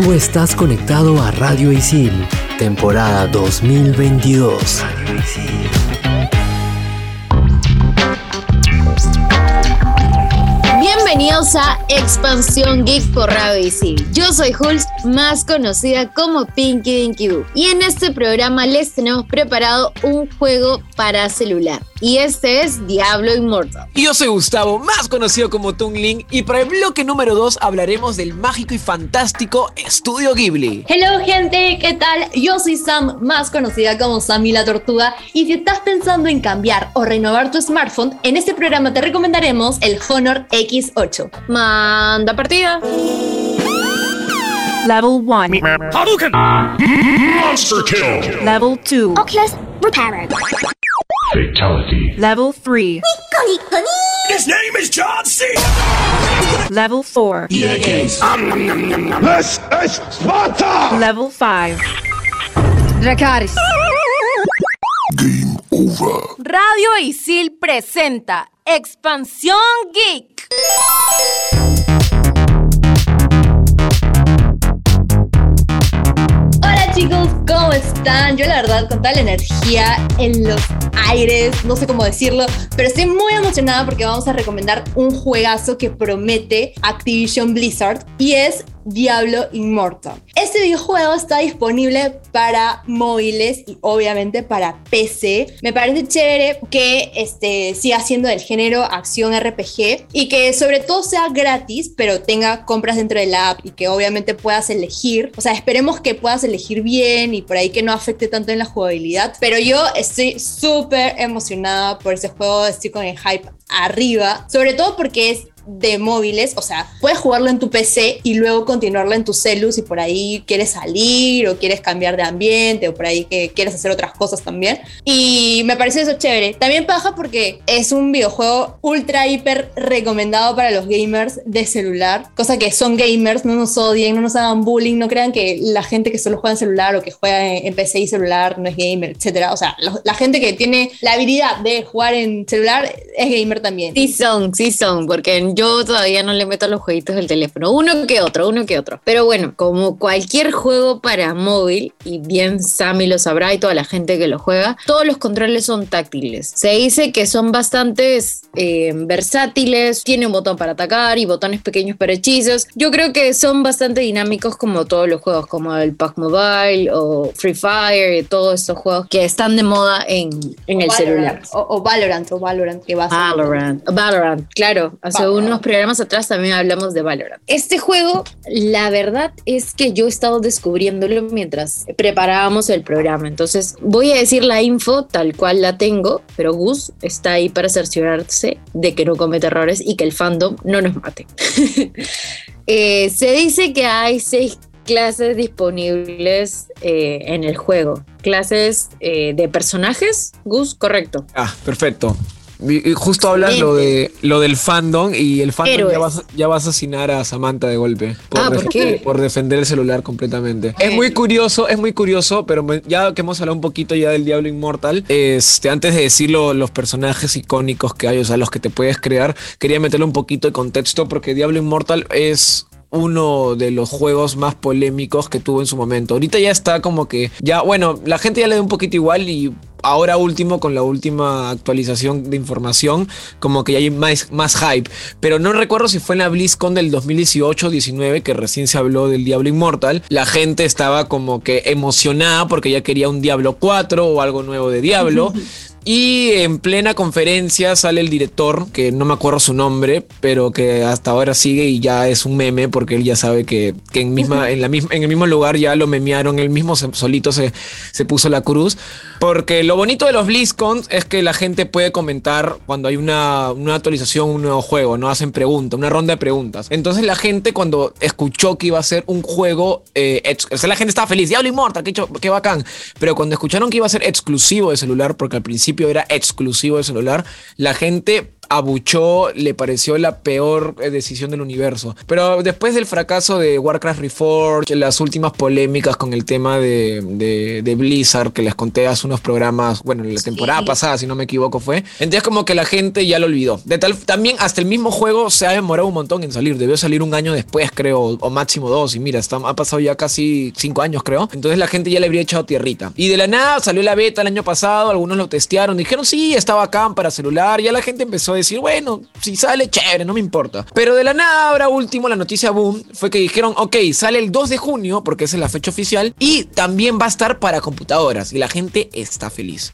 Tú estás conectado a Radio Isil, temporada 2022. Radio Isil. Bienvenidos a Expansión Geek por Radio Isil. Yo soy Hulz, más conocida como Pinky Dinky. Y en este programa les tenemos preparado un juego para celular y este es Diablo Immortal. Y yo soy Gustavo, más conocido como Tungling, y para el bloque número 2 hablaremos del mágico y fantástico Estudio Ghibli. Hello gente, ¿qué tal? Yo soy Sam, más conocida como Sammy la Tortuga, y si estás pensando en cambiar o renovar tu smartphone, en este programa te recomendaremos el Honor X8. Manda partida. Level 1. Hadouken! Monster kill! Level 2. Oculus Repairer. Fatality. Level 3. His name is John C. Level 4. EA Games. This is Sparta! Level 5. Dracaris. Game over. Radio Isil presenta Expansión Geek. chicos, ¿cómo están? Yo la verdad con toda la energía en los aires, no sé cómo decirlo, pero estoy muy emocionada porque vamos a recomendar un juegazo que promete Activision Blizzard y es Diablo Immortal. Este videojuego está disponible para móviles y obviamente para PC. Me parece chévere que este, siga siendo del género acción RPG y que sobre todo sea gratis, pero tenga compras dentro de la app y que obviamente puedas elegir. O sea, esperemos que puedas elegir bien por ahí que no afecte tanto en la jugabilidad. Pero yo estoy súper emocionada por ese juego, estoy con el hype arriba, sobre todo porque es de móviles, o sea, puedes jugarlo en tu PC y luego continuarlo en tu celu si por ahí quieres salir o quieres cambiar de ambiente o por ahí que quieres hacer otras cosas también. Y me parece eso chévere. También paja porque es un videojuego ultra hiper recomendado para los gamers de celular, cosa que son gamers, no nos odien, no nos hagan bullying, no crean que la gente que solo juega en celular o que juega en, PC y celular no es gamer, etcétera. O sea, la gente que tiene la habilidad de jugar en celular es gamer también. Sí son, sí son, porque yo todavía no le meto los jueguitos del teléfono. Uno que otro, uno que otro. Pero bueno, como cualquier juego para móvil, y bien Sammy lo sabrá y toda la gente que lo juega, todos los controles son táctiles. Se dice que son bastante eh, versátiles, tiene un botón para atacar y botones pequeños para hechizos. Yo creo que son bastante dinámicos como todos los juegos, como el Pac Mobile o Free Fire todos estos juegos que están de moda en, en el celular. O, Valorant, o Valorant, que va a Valorant, Valorant, claro. Hace unos programas atrás también hablamos de Valorant. Este juego, la verdad es que yo he estado descubriéndolo mientras preparábamos el programa. Entonces voy a decir la info tal cual la tengo, pero Gus está ahí para cerciorarse de que no comete errores y que el fandom no nos mate. Eh, se dice que hay seis clases disponibles eh, en el juego. Clases eh, de personajes, Gus, correcto. Ah, perfecto. Y justo hablas lo de lo del fandom y el fandom ya va a asesinar a Samantha de golpe por, ah, ¿por, defender el celular completamente. Es muy curioso, es muy curioso, pero ya que hemos hablado un poquito ya del Diablo Inmortal, este, antes de decirlo, los personajes icónicos que hay, o sea, los que te puedes crear, quería meterle un poquito de contexto porque Diablo Inmortal es uno de los juegos más polémicos que tuvo en su momento. Ahorita ya está como que ya, bueno, la gente ya le da un poquito igual y ahora último, con la última actualización de información, como que ya hay más, más hype. Pero no recuerdo si fue en la BlizzCon del 2018-19, que recién se habló del Diablo Inmortal. La gente estaba como que emocionada porque ya quería un Diablo 4 o algo nuevo de Diablo. Y en plena conferencia sale el director, que no me acuerdo su nombre, pero que hasta ahora sigue y ya es un meme porque él ya sabe que, en, misma, en, la misma, en el mismo lugar ya lo memearon, él mismo solito se, se puso la cruz. Porque lo bonito de los BlizzCon es que la gente puede comentar cuando hay una, una actualización, un nuevo juego, no hacen preguntas, una ronda de preguntas. Entonces la gente cuando escuchó que iba a ser un juego, eh, o sea, la gente estaba feliz, Diablo Immortal, qué, qué bacán. Pero cuando escucharon que iba a ser exclusivo de celular, porque al principio era exclusivo de celular, la gente abuchó, le pareció la peor eh, decisión del universo. Pero después del fracaso de Warcraft Reforged, las últimas polémicas con el tema de, de, Blizzard que les conté hace unos programas, bueno, en la temporada pasada, si no me equivoco, fue. Entonces como que la gente ya lo olvidó. De tal, también hasta el mismo juego se ha demorado un montón en salir. Debió salir un año después, creo, o máximo dos. Y mira, está, ha pasado ya casi cinco años, creo. Entonces la gente ya le habría echado tierrita. Y de la nada salió la beta el año pasado, algunos lo testearon, dijeron, sí, estaba acá para celular. Ya la gente empezó a decir, bueno, si sale, chévere, no me importa. Pero de la nada, ahora último, la noticia boom fue que dijeron, ok, sale el 2 de junio, porque esa es la fecha oficial, y también va a estar para computadoras. Y la gente está feliz.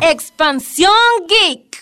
Expansión Geek.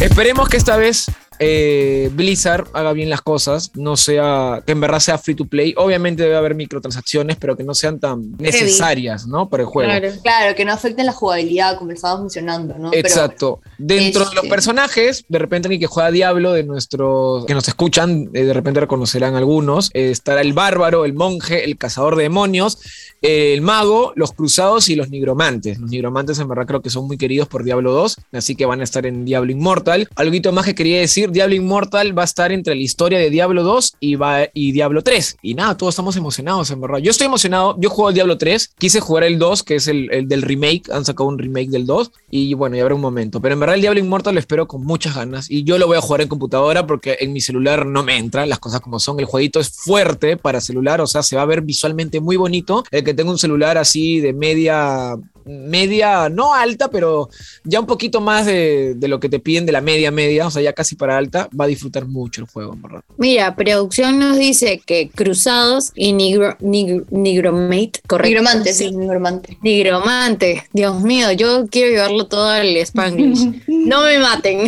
Esperemos que esta vez eh, Blizzard haga bien las cosas, no sea, que en verdad sea free to play. Obviamente debe haber microtransacciones, pero que no sean tan necesarias, ¿no? Para el juego. Claro, que no afecten la jugabilidad como estaba funcionando, ¿no? Exacto. Dentro de los este personajes, de repente alguien que juega Diablo, de nuestros, que nos escuchan, eh, de repente reconocerán algunos, eh, estará el bárbaro, el monje, el cazador de demonios, el mago, los cruzados y los nigromantes. Los nigromantes en verdad creo que son muy queridos por Diablo 2, así que van a estar en Diablo Immortal. Algo más que quería decir, Diablo Immortal va a estar entre la historia de Diablo 2 y, va, y Diablo 3. Y nada, todos estamos emocionados en verdad. Yo estoy emocionado, yo juego el Diablo 3, quise jugar el 2, que es el, el del remake, han sacado un remake del 2, y bueno, ya habrá un momento. Pero en verdad el Diablo Immortal lo espero con muchas ganas, y yo lo voy a jugar en computadora porque en mi celular no me entra, las cosas como son. El jueguito es fuerte para celular, o sea, se va a ver visualmente muy bonito. El que tenga un celular así de media media, no alta, pero ya un poquito más de, lo que te piden de la media media, o sea, ya casi para alta, va a disfrutar mucho el juego, verdad. Mira, producción nos dice que Cruzados y Nigro, Nigromate, correcto. Nigromante, sí, Nigromante. Nigromante, Dios mío, yo quiero llevarlo todo al Spanglish. no me maten.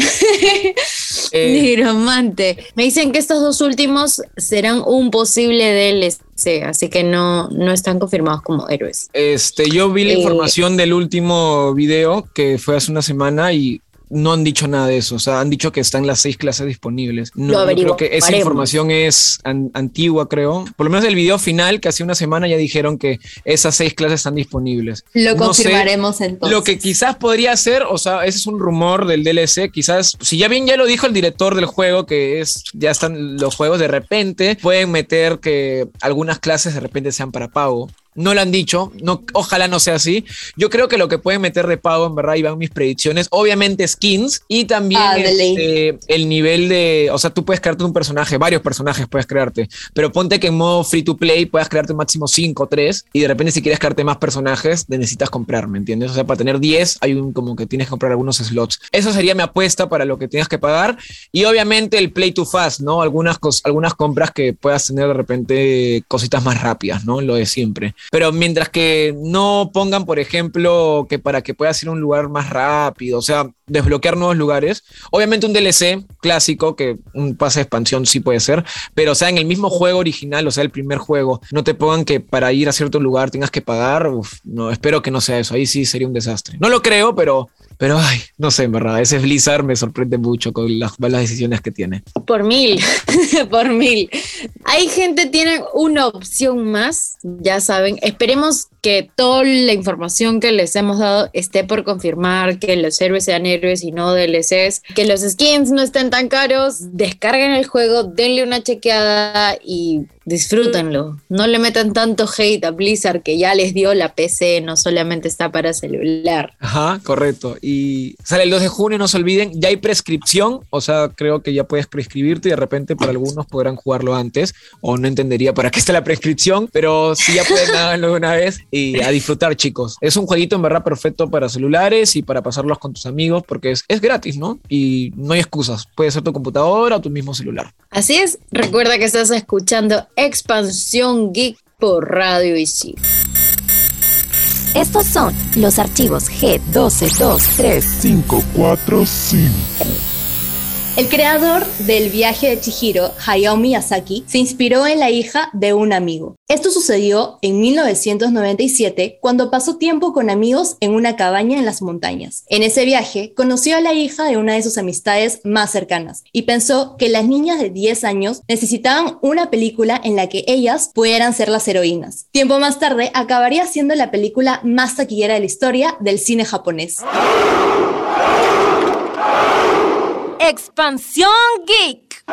Eh. Nigromante. Me dicen que estos dos últimos serán un posible DLC Sí, así que no, no están confirmados como héroes. Este, yo vi la eh, información del último video que fue hace una semana y no han dicho nada de eso. O sea, han dicho que están las seis clases disponibles. No, creo que esa información es antigua, creo. Por lo menos el video final, que hace una semana ya dijeron que esas seis clases están disponibles. Lo confirmaremos entonces. Lo que quizás podría ser, o sea, ese es un rumor del DLC. Quizás, si ya bien ya lo dijo el director del juego, que es ya están los juegos de repente, pueden meter que algunas clases de repente sean para pago. No lo han dicho, no, ojalá no sea así. Yo creo que lo que pueden meter de pago, en verdad, y van mis predicciones, obviamente skins y también ah, este, el nivel de, o sea, tú puedes crearte un personaje, varios personajes puedes crearte, pero ponte que en modo free to play puedas crearte máximo 5 o 3 y de repente si quieres crearte más personajes, necesitas comprar, ¿me entiendes? O sea, para tener 10 hay un como que tienes que comprar algunos slots. Eso sería mi apuesta para lo que tengas que pagar y obviamente el play to fast, ¿no? Algunas, algunas compras que puedas tener de repente cositas más rápidas, ¿no? Lo de siempre. Pero mientras que no pongan, por ejemplo, que para que puedas ir a un lugar más rápido, o sea, desbloquear nuevos lugares. Obviamente un DLC clásico, que un pase de expansión sí puede ser, pero o sea, en el mismo juego original, o sea, el primer juego, no te pongan que para ir a cierto lugar tengas que pagar. no, espero que no sea eso. Ahí sí sería un desastre. No lo creo, pero pero, ay, no sé, en verdad, ese Blizzard me sorprende mucho con las malas decisiones que tiene. Por mil, por mil. Hay gente, tiene una opción más, ya saben. Esperemos que toda la información que les hemos dado esté por confirmar, que los héroes sean héroes y no DLCs, que los skins no estén tan caros. Descarguen el juego, denle una chequeada y disfrútenlo. No le metan tanto hate a Blizzard que ya les dio la PC, no solamente está para celular. Ajá, correcto. Y sale el 2 de junio, no se olviden, ya hay prescripción, o sea, creo que ya puedes prescribirte y de repente para algunos podrán jugarlo antes, o no entendería para qué está la prescripción, pero si ya pueden hacerlo una vez y a disfrutar, chicos. Es un jueguito en verdad perfecto para celulares y para pasarlos con tus amigos porque es, es gratis, ¿no? Y no hay excusas, puede ser tu computadora o tu mismo celular. Así es, recuerda que estás escuchando Expansión Geek por Radio Isil. Estos son los archivos G1223545. El creador del viaje de Chihiro, Hayao Miyazaki, se inspiró en la hija de un amigo. Esto sucedió en 1997 cuando pasó tiempo con amigos en una cabaña en las montañas. En ese viaje conoció a la hija de una de sus amistades más cercanas y pensó que las niñas de 10 años necesitaban una película en la que ellas pudieran ser las heroínas. Tiempo más tarde acabaría siendo la película más taquillera de la historia del cine japonés. Expansión Geek.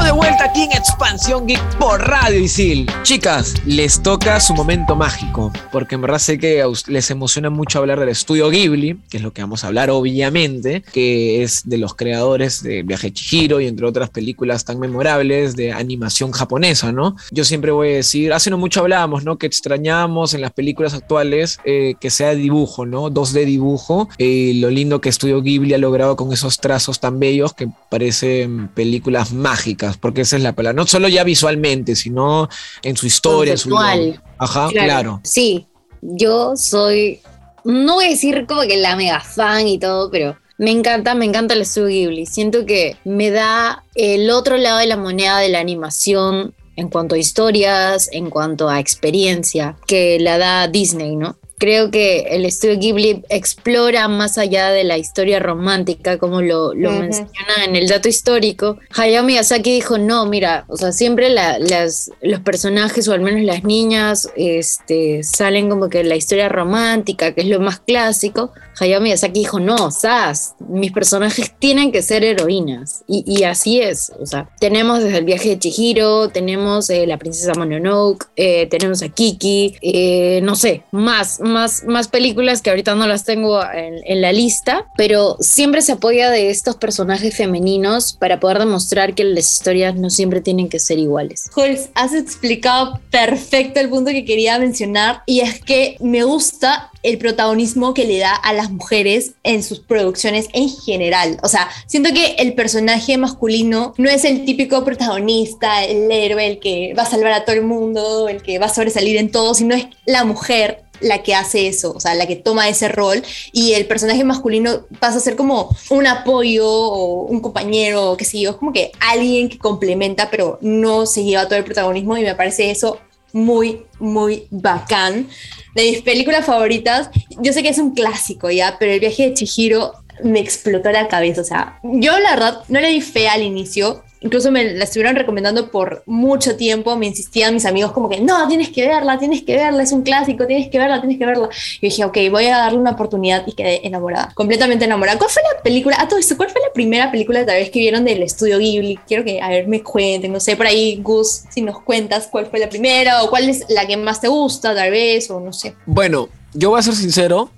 Estamos de vuelta aquí en Expansión Geek por Radio Isil. Chicas, les toca su momento mágico, porque en verdad sé que les emociona mucho hablar del estudio Ghibli, que es lo que vamos a hablar obviamente, que es de los creadores de Viaje Chihiro y entre otras películas tan memorables de animación japonesa, ¿no? Yo siempre voy a decir, hace no mucho hablábamos, ¿no? Que extrañamos en las películas actuales eh, que sea dibujo, ¿no? 2D dibujo, y lo lindo que Estudio Ghibli ha logrado con esos trazos tan bellos que parecen películas mágicas porque esa es la palabra. No solo ya visualmente, sino en su historia, en su Ajá, claro. Sí, yo soy, no voy a decir como que la mega fan y todo, pero me encanta, me encanta el estudio Ghibli. Siento que me da el otro lado de la moneda de la animación en cuanto a historias, en cuanto a experiencia que la da Disney, ¿no? Creo que el estudio Ghibli explora más allá de la historia romántica, como lo, menciona en el dato histórico. Hayao Miyazaki dijo, no, mira, o sea, siempre las, los personajes, o al menos las niñas, este, salen como que la historia romántica, que es lo más clásico. Hayao Miyazaki dijo, no, Sas, mis personajes tienen que ser heroínas. Y, así es, o sea, tenemos desde el viaje de Chihiro, tenemos eh, la princesa Mononoke, eh, tenemos a Kiki, eh, no sé, más, más, más películas que ahorita no las tengo en, la lista, pero siempre se apoya de estos personajes femeninos para poder demostrar que las historias no siempre tienen que ser iguales. Jules, has explicado perfecto el punto que quería mencionar y es que me gusta el protagonismo que le da a las mujeres en sus producciones en general. O sea, siento que el personaje masculino no es el típico protagonista, el héroe, el que va a salvar a todo el mundo, el que va a sobresalir en todo, sino es la mujer la que hace eso, o sea, la que toma ese rol y el personaje masculino pasa a ser como un apoyo o un compañero, qué sé yo, es como que alguien que complementa, pero no se lleva todo el protagonismo y me parece eso muy, muy bacán. De mis películas favoritas, yo sé que es un clásico ya, pero el viaje de Chihiro me explotó la cabeza. O sea, yo la verdad no le di fe al inicio, incluso me la estuvieron recomendando por mucho tiempo, me insistían mis amigos como que, no, tienes que verla, tienes que verla, es un clásico, tienes que verla, tienes que verla. Y dije, ok, voy a darle una oportunidad y quedé enamorada, completamente enamorada. ¿Cuál fue la película? A todo esto, ¿cuál fue la primera película tal vez que vieron del estudio Ghibli? Quiero que, a ver, me cuenten, no sé, por ahí, Gus, si nos cuentas cuál fue la primera o cuál es la que más te gusta, tal vez, o no sé. Bueno, yo voy a ser sincero,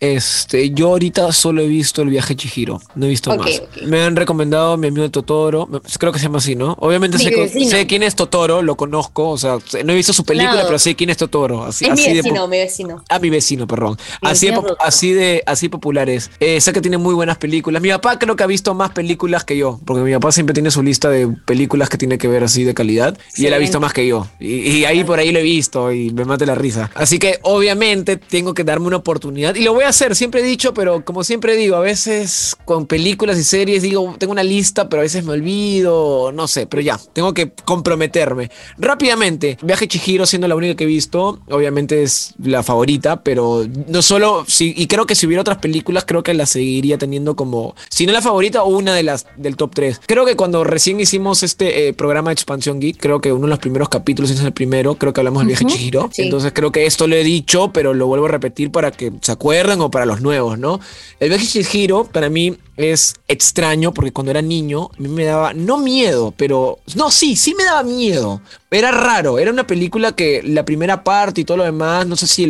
este, yo ahorita solo he visto el viaje Chihiro, no he visto más. Me han recomendado mi amigo Totoro, creo que se llama así, ¿no? Obviamente sé, quién es Totoro, lo conozco, o sea, no he visto su película, pero sé quién es Totoro. Así, es mi vecino, mi vecino. Ah, mi vecino, perdón. así, de, así de así populares. Eh, sé que tiene muy buenas películas. Mi papá creo que ha visto más películas que yo, porque mi papá siempre tiene su lista de películas que tiene que ver así de calidad y él ha visto más que yo. Y, ahí por ahí lo he visto y me mate la risa. Así que obviamente tengo que darme una oportunidad y lo voy a hacer, siempre he dicho, pero como siempre digo, a veces con películas y series digo, tengo una lista, pero a veces me olvido, no sé, pero ya, tengo que comprometerme. Rápidamente, Viaje Chihiro siendo la única que he visto, obviamente es la favorita, pero no solo, si, y creo que si hubiera otras películas, creo que la seguiría teniendo como, si no la favorita, o una de las del top 3. Creo que cuando recién hicimos este eh, programa de Expansión Geek, creo que uno de los primeros capítulos es el primero, creo que hablamos del Viaje Chihiro. Entonces creo que esto lo he dicho, pero lo vuelvo a repetir para que se acuerden o para los nuevos, ¿no? El viaje Chihiro para mí es extraño porque cuando era niño a mí me daba, no miedo, pero no, sí, sí me daba miedo. Era raro, era una película que la primera parte y todo lo demás, no sé si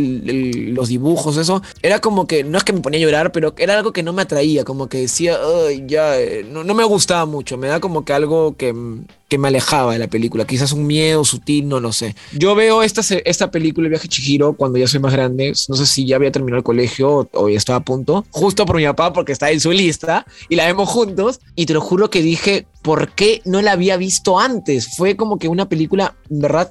los dibujos, eso, era como que, no es que me ponía a llorar, pero era algo que no me atraía, como que decía, ya, eh, no, no me gustaba mucho, me da como que algo que que me alejaba de la película. Quizás un miedo sutil, no lo sé. Yo veo esta, esta película, El viaje Chihiro, cuando ya soy más grande. No sé si ya había terminado el colegio o, ya estaba a punto. Justo por mi papá, porque está en su lista y la vemos juntos y te lo juro que dije, ¿por qué no la había visto antes? Fue como que una película, ¿verdad?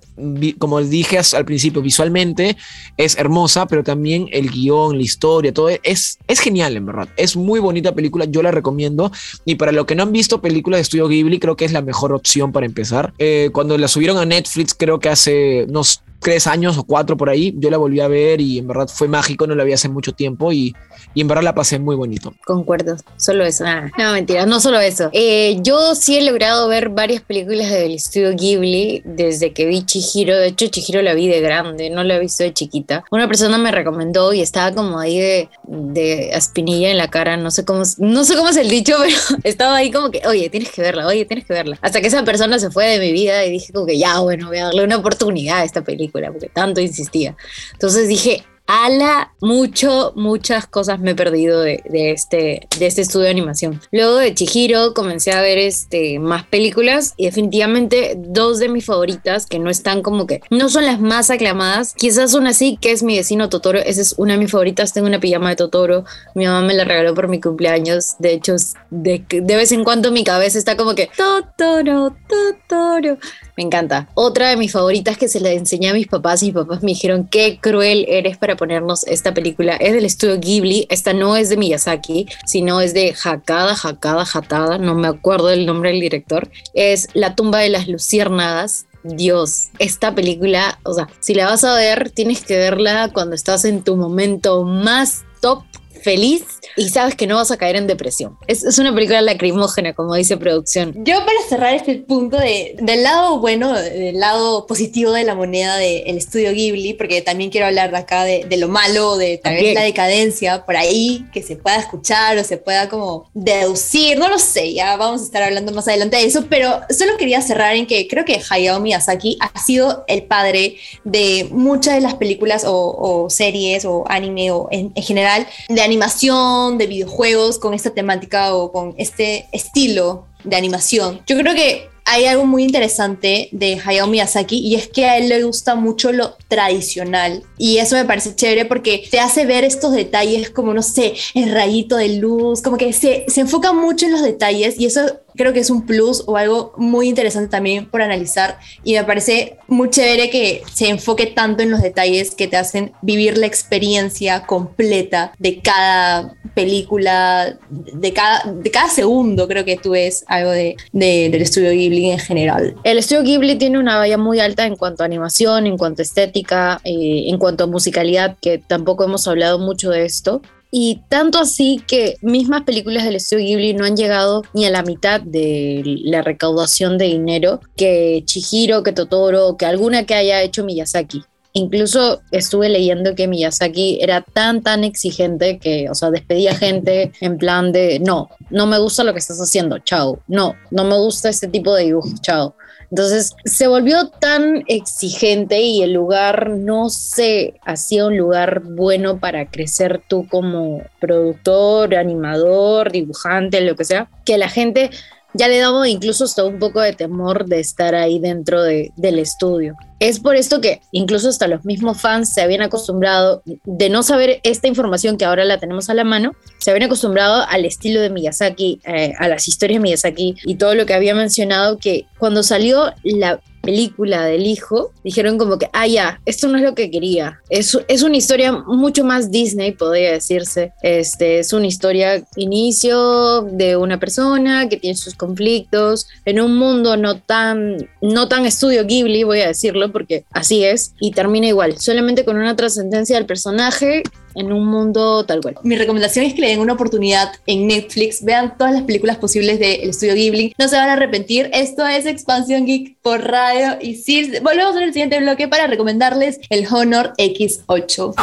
Como dije al principio, visualmente es hermosa, pero también el guion, la historia, todo es, es genial, en verdad. Es muy bonita película, yo la recomiendo. Y para los que no han visto películas de Estudio Ghibli, creo que es la mejor opción para empezar. Eh, cuando la subieron a Netflix, creo que hace unos tres años o cuatro por ahí, yo la volví a ver y en verdad fue mágico, no la vi hace mucho tiempo y, y en verdad la pasé muy bonito. Concuerdo, solo eso. Ah, no, mentira, no solo eso. Eh, yo sí he logrado ver varias películas del estudio Ghibli desde que vi Chihiro. De hecho, Chihiro la vi de grande, no la he visto de chiquita. Una persona me recomendó y estaba como ahí de, de aspinilla en la cara, no sé cómo, no sé cómo es el dicho, pero estaba ahí como que, oye, tienes que verla, oye, tienes que verla. Hasta que esa persona se fue de mi vida y dije como que ya, bueno, voy a darle una oportunidad a esta película porque tanto insistía. Entonces dije, ala, mucho, muchas cosas me he perdido de, este, de este estudio de animación. Luego de Chihiro comencé a ver este, más películas y definitivamente dos de mis favoritas que no están como que, no son las más aclamadas, quizás una sí, que es mi vecino Totoro, esa es una de mis favoritas, tengo una pijama de Totoro, mi mamá me la regaló por mi cumpleaños, de hecho de, de vez en cuando mi cabeza está como que Totoro, Totoro. Me encanta. Otra de mis favoritas que se la enseñé a mis papás y mis papás me dijeron qué cruel eres para ponernos esta película. Es del estudio Ghibli. Esta no es de Miyazaki, sino es de Hakada, Hakada, Hatada. No me acuerdo del nombre del director. Es La tumba de las luciérnagas. Dios, esta película, o sea, si la vas a ver, tienes que verla cuando estás en tu momento más top feliz y sabes que no vas a caer en depresión. Es, es una película lacrimógena, como dice producción. Yo para cerrar este punto de, del lado bueno, del lado positivo de la moneda del estudio Ghibli, porque también quiero hablar de acá de, de lo malo, de tal vez la decadencia por ahí, que se pueda escuchar o se pueda como deducir, no lo sé, ya vamos a estar hablando más adelante de eso, pero solo quería cerrar en que creo que Hayao Miyazaki ha sido el padre de muchas de las películas o, series o anime o en, en general de animación, de videojuegos con esta temática o con este estilo de animación. Yo creo que hay algo muy interesante de Hayao Miyazaki y es que a él le gusta mucho lo tradicional y eso me parece chévere porque te hace ver estos detalles como, no sé, el rayito de luz, como que se, se enfoca mucho en los detalles y eso creo que es un plus o algo muy interesante también por analizar y me parece muy chévere que se enfoque tanto en los detalles que te hacen vivir la experiencia completa de cada película, de cada, de cada segundo creo que tú ves algo de, del estudio Ghibli en general. El estudio Ghibli tiene una valla muy alta en cuanto a animación, en cuanto a estética, eh, en cuanto a musicalidad, que tampoco hemos hablado mucho de esto. Y tanto así que mismas películas del estudio Ghibli no han llegado ni a la mitad de la recaudación de dinero que Chihiro, que Totoro, que alguna que haya hecho Miyazaki. Incluso estuve leyendo que Miyazaki era tan, tan exigente que, o sea, despedía gente en plan de, no, no me gusta lo que estás haciendo, chao. No, no me gusta este tipo de dibujo, chao. Entonces se volvió tan exigente y el lugar no se hacía un lugar bueno para crecer tú como productor, animador, dibujante, lo que sea, que la gente ya le daba incluso hasta un poco de temor de estar ahí dentro de, del estudio. Es por esto que incluso hasta los mismos fans se habían acostumbrado de no saber esta información que ahora la tenemos a la mano, se habían acostumbrado al estilo de Miyazaki, eh, a las historias de Miyazaki y todo lo que había mencionado que cuando salió la película del hijo, dijeron como que, ah, ya, esto no es lo que quería. Es, es una historia mucho más Disney, podría decirse. Este, es una historia inicio de una persona que tiene sus conflictos en un mundo no tan, no tan estudio Ghibli, voy a decirlo, porque así es, y termina igual, solamente con una trascendencia del personaje en un mundo tal cual. Mi recomendación es que le den una oportunidad en Netflix, vean todas las películas posibles del estudio Ghibli, no se van a arrepentir. Esto es Expansión Geek por radio y sí, volvemos en el siguiente bloque para recomendarles el Honor X8.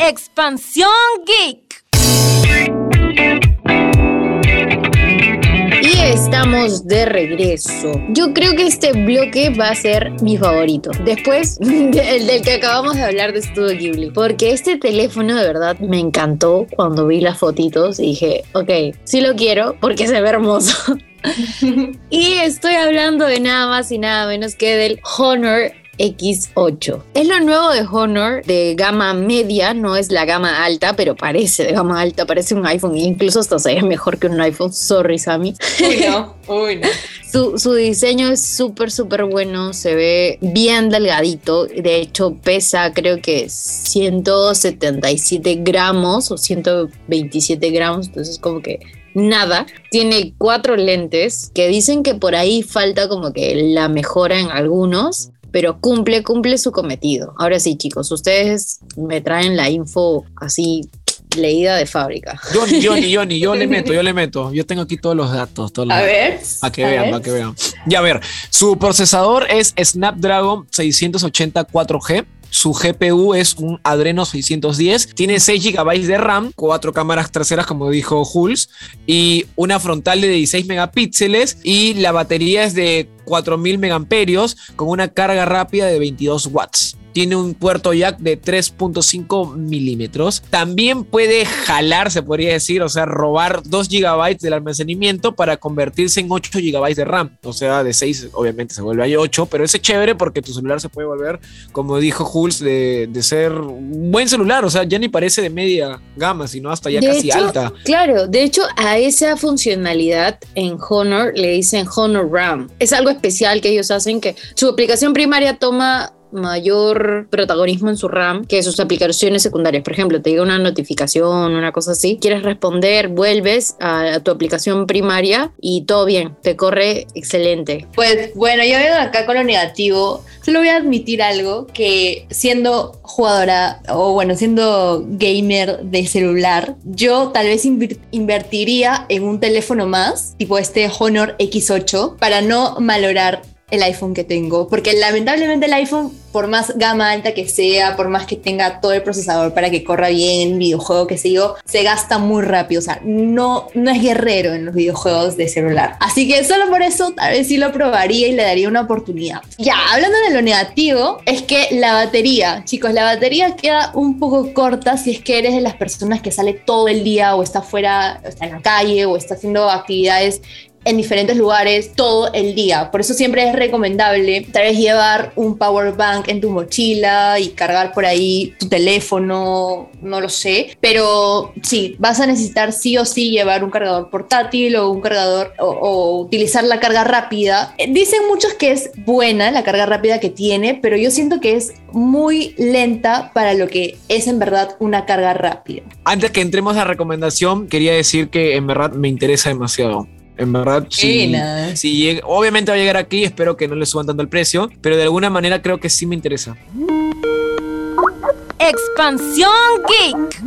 Expansión Geek. Estamos de regreso. Yo creo que este bloque va a ser mi favorito. Después del, del que acabamos de hablar de Studio Ghibli. Porque este teléfono de verdad me encantó cuando vi las fotitos y dije, ok, sí lo quiero porque se ve hermoso. y estoy hablando de nada más y nada menos que del Honor X8. Es lo nuevo de Honor de gama media, no es la gama alta, pero parece de gama alta, parece un iPhone incluso hasta se ve mejor que un iPhone. Sorry, Sammy. Uy, no, uy, no. Su, su diseño es súper, súper bueno, se ve bien delgadito, de hecho pesa creo que 177 gramos o 127 gramos, entonces como que nada. Tiene cuatro lentes que dicen que por ahí falta como que la mejora en algunos, pero cumple, cumple su cometido. Ahora sí, chicos, ustedes me traen la info así leída de fábrica. Johnny, Johnny, Johnny, yo le meto, yo le meto. Yo tengo aquí todos los datos. Todos los A datos. ver. Para que a vean, ver. para que vean. Ya a ver, su procesador es Snapdragon 680 4G. Su GPU es un Adreno 610. Tiene 6 GB de RAM, cuatro cámaras traseras, como dijo Jules, y una frontal de 16 megapíxeles. Y la batería es de 4000 megamperios con una carga rápida de 22 watts. Tiene un puerto jack de 3.5 milímetros. También puede jalar, se podría decir, o sea, robar 2 gigabytes del almacenamiento para convertirse en 8 gigabytes de RAM. O sea, de 6 obviamente se vuelve a 8, pero ese es chévere porque tu celular se puede volver, como dijo Jules, de, de ser un buen celular. O sea, ya ni parece de media gama, sino hasta ya De casi hecho, alta. Claro, de hecho a esa funcionalidad en Honor le dicen Honor RAM. Es algo especial que ellos hacen que su aplicación primaria toma mayor protagonismo en su RAM que sus aplicaciones secundarias. Por ejemplo, te llega una notificación, una cosa así, quieres responder, vuelves a, tu aplicación primaria y todo bien, te corre excelente. Pues bueno, yo veo acá con lo negativo. Solo voy a admitir algo que siendo jugadora o bueno, siendo gamer de celular, yo tal vez invertiría en un teléfono más, tipo este Honor X8, para no valorar el iPhone que tengo, porque lamentablemente el iPhone, por más gama alta que sea, por más que tenga todo el procesador para que corra bien, videojuego, que sé yo, se gasta muy rápido, o sea, no, no es guerrero en los videojuegos de celular. Así que solo por eso tal vez sí lo probaría y le daría una oportunidad. Ya, hablando de lo negativo, es que la batería, chicos, la batería queda un poco corta si es que eres de las personas que sale todo el día o está fuera, o está en la calle o está haciendo actividades en diferentes lugares todo el día. Por eso siempre es recomendable tal vez llevar un power bank en tu mochila y cargar por ahí tu teléfono, no lo sé. Pero sí, vas a necesitar sí o sí llevar un cargador portátil o un cargador o, utilizar la carga rápida. Eh, Dicen muchos que es buena la carga rápida que tiene, pero yo siento que es muy lenta para lo que es en verdad una carga rápida. Antes que entremos a la recomendación, quería decir que en verdad me interesa demasiado. En verdad, sí. Si llega- obviamente va a llegar aquí, espero que no le suban tanto el precio, pero de alguna manera creo que sí me interesa. Expansión Geek.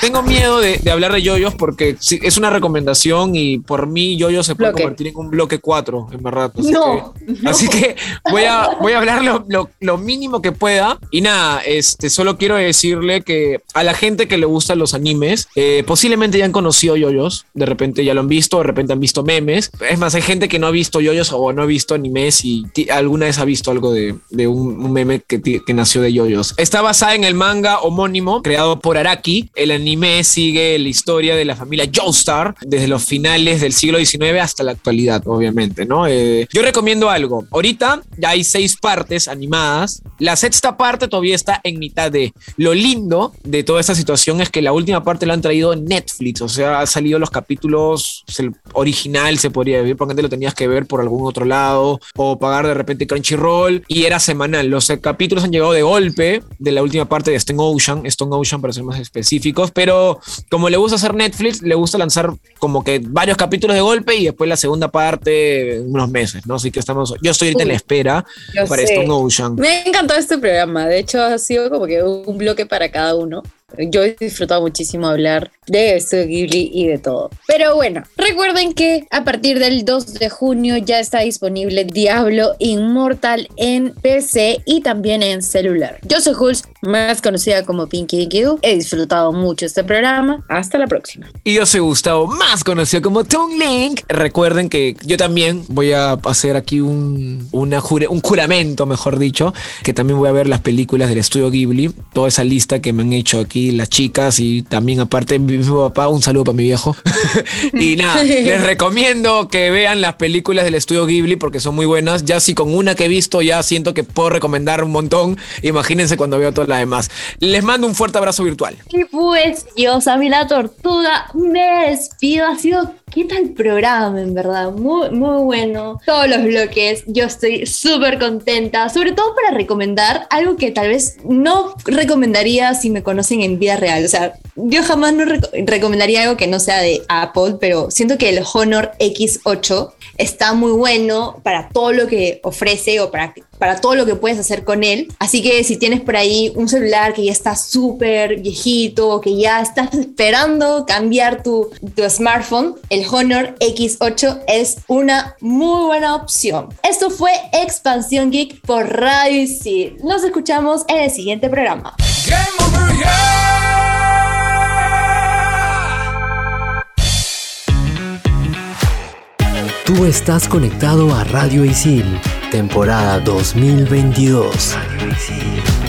Tengo miedo de, de hablar de yoyos porque sí, es una recomendación y por mí yoyo se puede Bloque. convertir en un bloque 4, en verdad. Así No, que, así que voy a, voy a hablar lo, lo- lo mínimo que pueda. Y nada, este, solo quiero decirle que a la gente que le gustan los animes, eh, posiblemente ya han conocido yoyos, de repente ya lo han visto, de repente han visto memes. Es más, hay gente que no ha visto yoyos o no ha visto animes y alguna vez ha visto algo de, de un, un meme que, que nació de yoyos. Está basada en el manga homónimo creado por Araki. El anime sigue la historia de la familia Joestar desde los finales del siglo XIX hasta la actualidad, obviamente, ¿no? Eh, yo recomiendo algo. Ahorita ya hay seis partes animadas. La sexta parte todavía está en mitad de. Lo lindo de toda esta situación es que la última parte la han traído Netflix, o sea, han salido los capítulos original, se podría decir, porque antes lo tenías que ver por algún otro lado o pagar de repente Crunchyroll y era semanal. Los eh, capítulos han llegado de golpe de la última parte de Stone Ocean, Stone Ocean para ser más específicos, pero como le gusta hacer Netflix, le gusta lanzar como que varios capítulos de golpe y después la segunda parte en unos meses, ¿no? Así que estamos, yo estoy ahorita en la espera yo para sé. Stone Ocean. Me ha encantado este programa, de hecho ha sido como que un bloque para cada uno. Yo he disfrutado muchísimo hablar de de Ghibli y de todo. Pero bueno, recuerden que a partir del 2 de junio ya está disponible Diablo Immortal en PC y también en celular. Yo soy Jules, más conocida como Pinky Doo. He disfrutado mucho este programa. Hasta la próxima. Y yo soy Gustavo, más conocido como Toon Link. Recuerden que yo también voy a hacer aquí un, un juramento, mejor dicho, que también voy a ver las películas del estudio Ghibli, toda esa lista que me han hecho aquí las chicas y también aparte mi, mi papá, un saludo para mi viejo. y nada, les recomiendo que vean las películas del estudio Ghibli porque son muy buenas. Ya si con una que he visto ya siento que puedo recomendar un montón, imagínense cuando veo todas las demás. Les mando un fuerte abrazo virtual. Y pues yo, Sammy la Tortuga, me despido. Ha sido, ¿qué tal programa, en verdad? Muy, muy bueno. Todos los bloques, yo estoy súper contenta, sobre todo para recomendar algo que tal vez no recomendaría si me conocen en vida real. O sea, yo jamás no reco- recomendaría algo que no sea de Apple, pero siento que el Honor X8 está muy bueno para todo lo que ofrece o para, para todo lo que puedes hacer con él. Así que si tienes por ahí un celular que ya está súper viejito o que ya estás esperando cambiar tu, tu smartphone, el Honor X8 es una muy buena opción. Esto fue Expansión Geek por Radio Isil. Nos escuchamos en el siguiente programa. Tú estás conectado a Radio Isil, temporada 2022. Radio Isil.